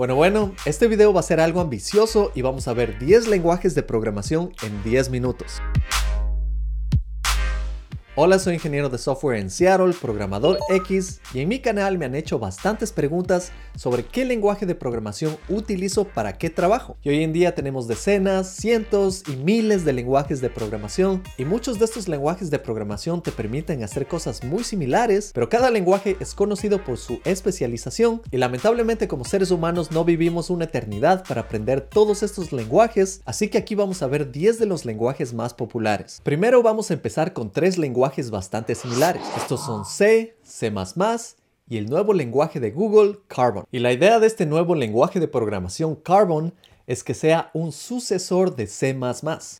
Bueno, bueno, este video va a ser algo ambicioso y vamos a ver 10 lenguajes de programación en 10 minutos. Hola, soy ingeniero de software en Seattle, programador X, y en mi canal me han hecho bastantes preguntas sobre qué lenguaje de programación utilizo para qué trabajo. Y hoy en día tenemos decenas, cientos y miles de lenguajes de programación, y muchos de estos lenguajes de programación te permiten hacer cosas muy similares, pero cada lenguaje es conocido por su especialización, y lamentablemente como seres humanos no vivimos una eternidad para aprender todos estos lenguajes, así que aquí vamos a ver 10 de los lenguajes más populares. Primero vamos a empezar con tres lenguajes bastante similares. Estos son C, C++ y el nuevo lenguaje de Google, Carbon. Y la idea de este nuevo lenguaje de programación Carbon es que sea un sucesor de C++.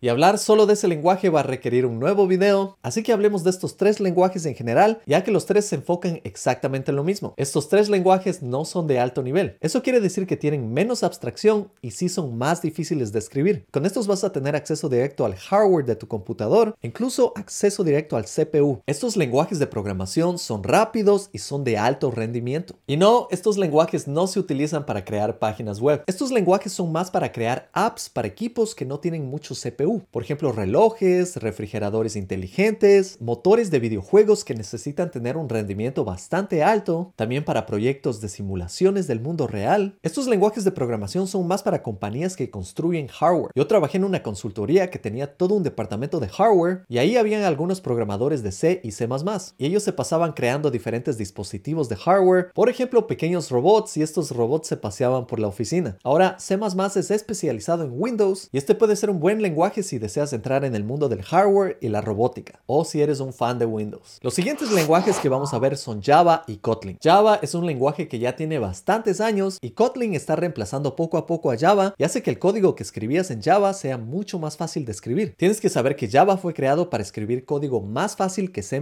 Y hablar solo de ese lenguaje va a requerir un nuevo video, así que hablemos de estos tres lenguajes en general, ya que los tres se enfocan exactamente en lo mismo. Estos tres lenguajes no son de alto nivel. Eso quiere decir que tienen menos abstracción y sí son más difíciles de escribir. Con estos vas a tener acceso directo al hardware de tu computador, incluso acceso directo al CPU. Estos lenguajes de programación son rápidos y son de alto rendimiento. Y no, estos lenguajes no se utilizan para crear páginas web. Estos lenguajes son más para para crear apps para equipos que no tienen mucho CPU. Por ejemplo, relojes, refrigeradores inteligentes, motores de videojuegos que necesitan tener un rendimiento bastante alto, también para proyectos de simulaciones del mundo real. Estos lenguajes de programación son más para compañías que construyen hardware. Yo trabajé en una consultoría que tenía todo un departamento de hardware y ahí habían algunos programadores de C y C++ y ellos se pasaban creando diferentes dispositivos de hardware, por ejemplo, pequeños robots y estos robots se paseaban por la oficina. Ahora, C++ es especializado en Windows y este puede ser un buen lenguaje si deseas entrar en el mundo del hardware y la robótica o si eres un fan de Windows. Los siguientes lenguajes que vamos a ver son Java y Kotlin. Java es un lenguaje que ya tiene bastantes años y Kotlin está reemplazando poco a poco a Java y hace que el código que escribías en Java sea mucho más fácil de escribir. Tienes que saber que Java fue creado para escribir código más fácil que C++,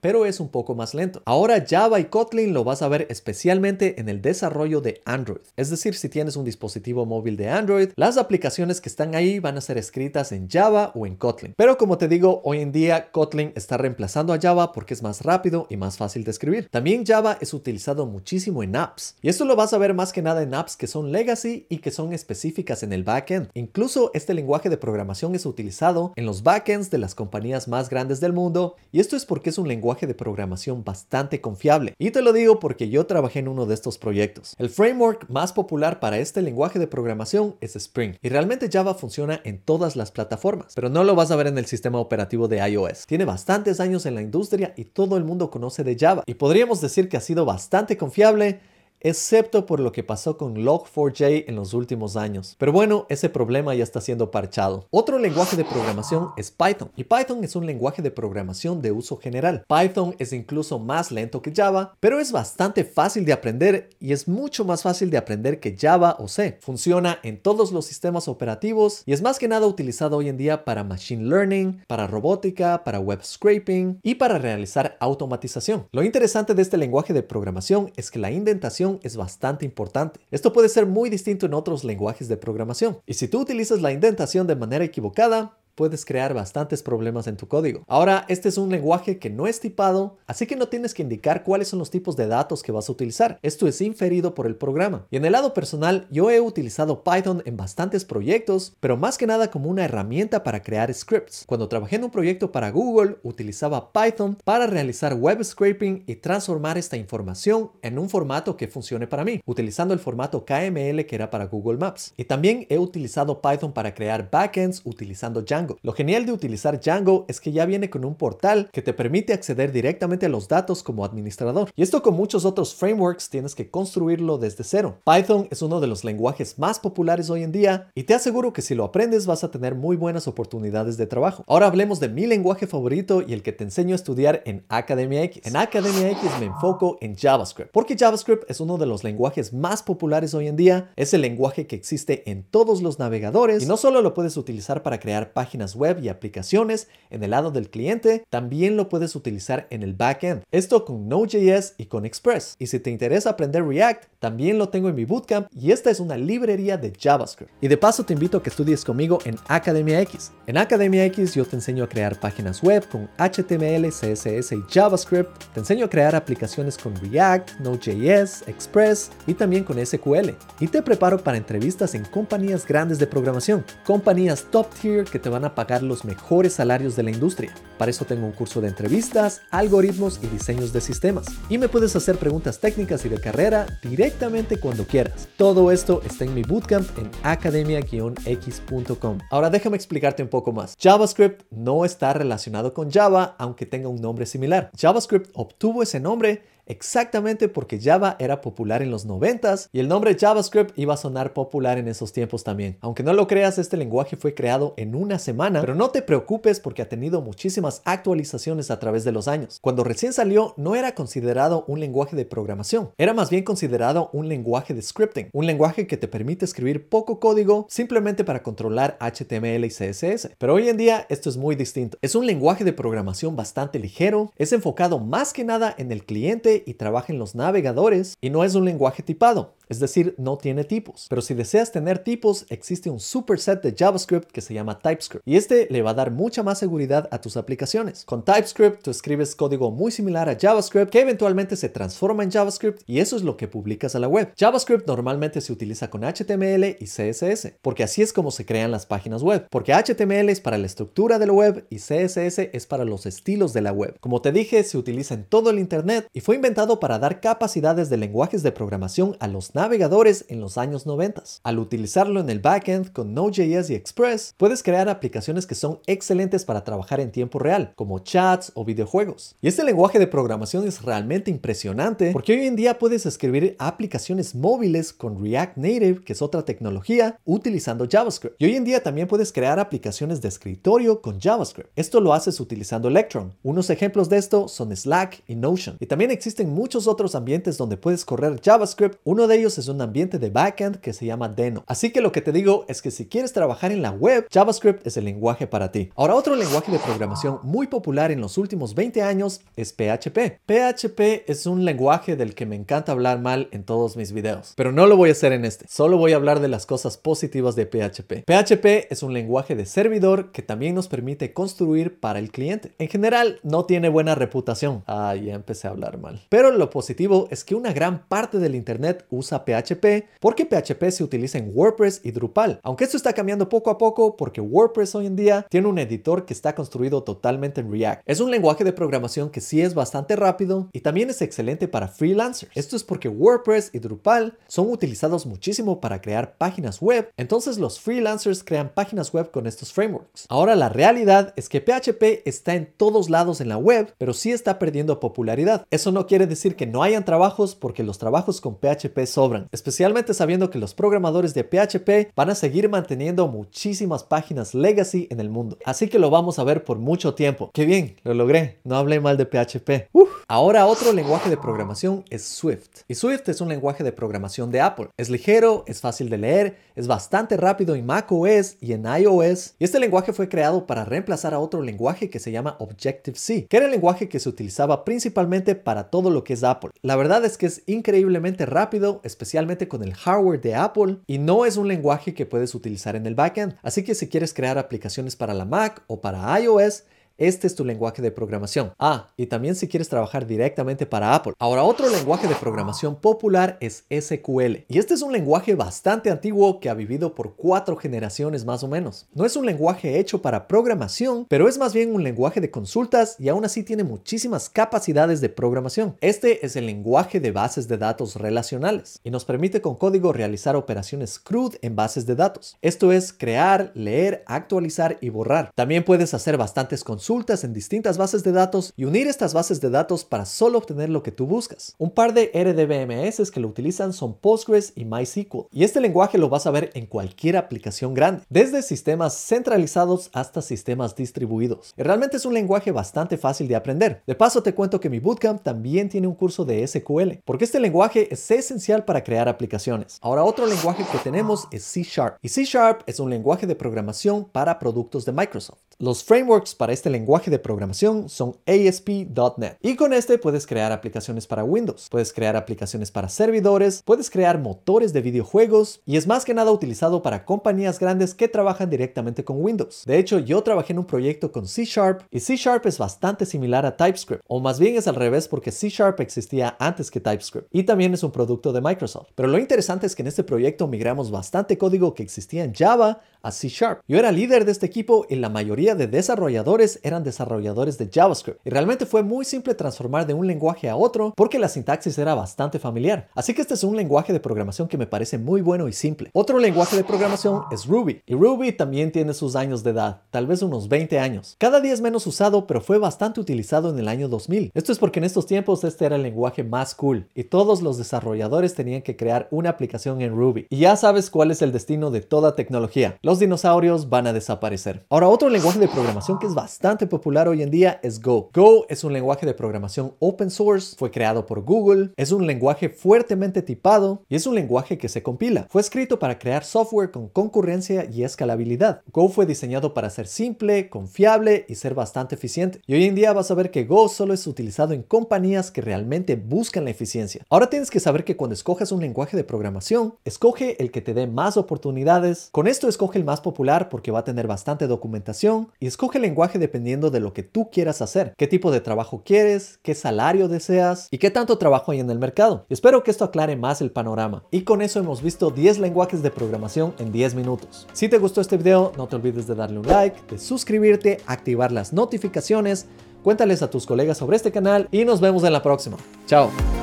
pero es un poco más lento. Ahora Java y Kotlin lo vas a ver especialmente en el desarrollo de Android. Es decir, si tienes un dispositivo móvil de Android, las aplicaciones que están ahí van a ser escritas en Java o en Kotlin. Pero como te digo, hoy en día Kotlin está reemplazando a Java porque es más rápido y más fácil de escribir. También Java es utilizado muchísimo en apps. Y esto lo vas a ver más que nada en apps que son legacy y que son específicas en el backend. Incluso este lenguaje de programación es utilizado en los backends de las compañías más grandes del mundo. Y esto es porque es un lenguaje de programación bastante confiable. Y te lo digo porque yo trabajé en uno de estos proyectos. El framework más popular para este lenguaje de programación es Spring. Y realmente Java funciona en todas las plataformas, pero no lo vas a ver en el sistema operativo de iOS. Tiene bastantes años en la industria y todo el mundo conoce de Java. Y podríamos decir que ha sido bastante confiable excepto por lo que pasó con Log4j en los últimos años. Pero bueno, ese problema ya está siendo parchado. Otro lenguaje de programación es Python, y Python es un lenguaje de programación de uso general. Python es incluso más lento que Java, pero es bastante fácil de aprender y es mucho más fácil de aprender que Java o C. Funciona en todos los sistemas operativos y es más que nada utilizado hoy en día para machine learning, para robótica, para web scraping y para realizar automatización. Lo interesante de este lenguaje de programación es que la indentación es bastante importante. Esto puede ser muy distinto en otros lenguajes de programación. Y si tú utilizas la indentación de manera equivocada, puedes crear bastantes problemas en tu código. Ahora, este es un lenguaje que no es tipado, así que no tienes que indicar cuáles son los tipos de datos que vas a utilizar. Esto es inferido por el programa. Y en el lado personal, yo he utilizado Python en bastantes proyectos, pero más que nada como una herramienta para crear scripts. Cuando trabajé en un proyecto para Google, utilizaba Python para realizar web scraping y transformar esta información en un formato que funcione para mí, utilizando el formato KML que era para Google Maps. Y también he utilizado Python para crear backends utilizando Django lo genial de utilizar Django es que ya viene con un portal que te permite acceder directamente a los datos como administrador. Y esto con muchos otros frameworks tienes que construirlo desde cero. Python es uno de los lenguajes más populares hoy en día y te aseguro que si lo aprendes vas a tener muy buenas oportunidades de trabajo. Ahora hablemos de mi lenguaje favorito y el que te enseño a estudiar en Academia X. En Academia X me enfoco en JavaScript, porque JavaScript es uno de los lenguajes más populares hoy en día, es el lenguaje que existe en todos los navegadores y no solo lo puedes utilizar para crear páginas páginas web y aplicaciones en el lado del cliente, también lo puedes utilizar en el backend. Esto con Node.js y con Express. Y si te interesa aprender React, también lo tengo en mi bootcamp y esta es una librería de JavaScript. Y de paso te invito a que estudies conmigo en Academia X. En Academia X yo te enseño a crear páginas web con HTML, CSS y JavaScript. Te enseño a crear aplicaciones con React, Node.js, Express y también con SQL. Y te preparo para entrevistas en compañías grandes de programación, compañías top tier que te van a pagar los mejores salarios de la industria. Para eso tengo un curso de entrevistas, algoritmos y diseños de sistemas. Y me puedes hacer preguntas técnicas y de carrera directamente cuando quieras. Todo esto está en mi bootcamp en academia-x.com. Ahora déjame explicarte un poco más. JavaScript no está relacionado con Java, aunque tenga un nombre similar. JavaScript obtuvo ese nombre exactamente porque Java era popular en los 90s y el nombre JavaScript iba a sonar popular en esos tiempos también. Aunque no lo creas, este lenguaje fue creado en una semana, pero no te preocupes porque ha tenido muchísimas actualizaciones a través de los años. Cuando recién salió, no era considerado un lenguaje de programación, era más bien considerado un lenguaje de scripting, un lenguaje que te permite escribir poco código simplemente para controlar HTML y CSS. Pero hoy en día esto es muy distinto. Es un lenguaje de programación bastante ligero, es enfocado más que nada en el cliente y trabaja en los navegadores y no es un lenguaje tipado es decir, no tiene tipos. Pero si deseas tener tipos, existe un superset de JavaScript que se llama TypeScript y este le va a dar mucha más seguridad a tus aplicaciones. Con TypeScript tú escribes código muy similar a JavaScript que eventualmente se transforma en JavaScript y eso es lo que publicas a la web. JavaScript normalmente se utiliza con HTML y CSS porque así es como se crean las páginas web. Porque HTML es para la estructura de la web y CSS es para los estilos de la web. Como te dije, se utiliza en todo el Internet y fue inventado para dar capacidades de lenguajes de programación a los navegadores en los años 90. Al utilizarlo en el backend con Node.js y Express, puedes crear aplicaciones que son excelentes para trabajar en tiempo real, como chats o videojuegos. Y este lenguaje de programación es realmente impresionante porque hoy en día puedes escribir aplicaciones móviles con React Native, que es otra tecnología, utilizando JavaScript. Y hoy en día también puedes crear aplicaciones de escritorio con JavaScript. Esto lo haces utilizando Electron. Unos ejemplos de esto son Slack y Notion. Y también existen muchos otros ambientes donde puedes correr JavaScript. Uno de ellos es un ambiente de backend que se llama Deno. Así que lo que te digo es que si quieres trabajar en la web, JavaScript es el lenguaje para ti. Ahora, otro lenguaje de programación muy popular en los últimos 20 años es PHP. PHP es un lenguaje del que me encanta hablar mal en todos mis videos, pero no lo voy a hacer en este. Solo voy a hablar de las cosas positivas de PHP. PHP es un lenguaje de servidor que también nos permite construir para el cliente. En general, no tiene buena reputación. Ah, ya empecé a hablar mal. Pero lo positivo es que una gran parte del internet usa PHP porque PHP se utiliza en WordPress y Drupal. Aunque esto está cambiando poco a poco porque WordPress hoy en día tiene un editor que está construido totalmente en React. Es un lenguaje de programación que sí es bastante rápido y también es excelente para freelancers. Esto es porque WordPress y Drupal son utilizados muchísimo para crear páginas web, entonces los freelancers crean páginas web con estos frameworks. Ahora la realidad es que PHP está en todos lados en la web, pero sí está perdiendo popularidad. Eso no quiere decir que no hayan trabajos porque los trabajos con PHP son especialmente sabiendo que los programadores de PHP van a seguir manteniendo muchísimas páginas legacy en el mundo. Así que lo vamos a ver por mucho tiempo. ¡Qué bien! Lo logré. No hablé mal de PHP. Ahora otro lenguaje de programación es Swift. Y Swift es un lenguaje de programación de Apple. Es ligero, es fácil de leer, es bastante rápido en macOS y en iOS. Y este lenguaje fue creado para reemplazar a otro lenguaje que se llama Objective-C, que era el lenguaje que se utilizaba principalmente para todo lo que es Apple. La verdad es que es increíblemente rápido, especialmente con el hardware de Apple, y no es un lenguaje que puedes utilizar en el backend. Así que si quieres crear aplicaciones para la Mac o para iOS, este es tu lenguaje de programación. Ah, y también si quieres trabajar directamente para Apple. Ahora, otro lenguaje de programación popular es SQL. Y este es un lenguaje bastante antiguo que ha vivido por cuatro generaciones más o menos. No es un lenguaje hecho para programación, pero es más bien un lenguaje de consultas y aún así tiene muchísimas capacidades de programación. Este es el lenguaje de bases de datos relacionales y nos permite con código realizar operaciones CRUD en bases de datos. Esto es crear, leer, actualizar y borrar. También puedes hacer bastantes consultas consultas en distintas bases de datos y unir estas bases de datos para solo obtener lo que tú buscas. Un par de RDBMS que lo utilizan son Postgres y MySQL. Y este lenguaje lo vas a ver en cualquier aplicación grande, desde sistemas centralizados hasta sistemas distribuidos. Y realmente es un lenguaje bastante fácil de aprender. De paso te cuento que mi bootcamp también tiene un curso de SQL, porque este lenguaje es esencial para crear aplicaciones. Ahora otro lenguaje que tenemos es C Sharp. Y C Sharp es un lenguaje de programación para productos de Microsoft. Los frameworks para este lenguaje de programación son ASP.NET y con este puedes crear aplicaciones para Windows, puedes crear aplicaciones para servidores, puedes crear motores de videojuegos y es más que nada utilizado para compañías grandes que trabajan directamente con Windows. De hecho, yo trabajé en un proyecto con C Sharp y C Sharp es bastante similar a TypeScript, o más bien es al revés porque C Sharp existía antes que TypeScript y también es un producto de Microsoft. Pero lo interesante es que en este proyecto migramos bastante código que existía en Java a C Sharp. Yo era líder de este equipo y la mayoría de desarrolladores eran desarrolladores de JavaScript. Y realmente fue muy simple transformar de un lenguaje a otro porque la sintaxis era bastante familiar. Así que este es un lenguaje de programación que me parece muy bueno y simple. Otro lenguaje de programación es Ruby. Y Ruby también tiene sus años de edad, tal vez unos 20 años. Cada día es menos usado, pero fue bastante utilizado en el año 2000. Esto es porque en estos tiempos este era el lenguaje más cool y todos los desarrolladores tenían que crear una aplicación en Ruby. Y ya sabes cuál es el destino de toda tecnología. Los dinosaurios van a desaparecer. Ahora, otro lenguaje de programación que es bastante popular hoy en día es Go. Go es un lenguaje de programación open source, fue creado por Google, es un lenguaje fuertemente tipado y es un lenguaje que se compila. Fue escrito para crear software con concurrencia y escalabilidad. Go fue diseñado para ser simple, confiable y ser bastante eficiente. Y hoy en día vas a ver que Go solo es utilizado en compañías que realmente buscan la eficiencia. Ahora tienes que saber que cuando escoges un lenguaje de programación, escoge el que te dé más oportunidades. Con esto escoge el más popular porque va a tener bastante documentación y escoge el lenguaje dependiendo de lo que tú quieras hacer, qué tipo de trabajo quieres, qué salario deseas y qué tanto trabajo hay en el mercado. Espero que esto aclare más el panorama. Y con eso hemos visto 10 lenguajes de programación en 10 minutos. Si te gustó este video, no te olvides de darle un like, de suscribirte, activar las notificaciones, cuéntales a tus colegas sobre este canal y nos vemos en la próxima. Chao.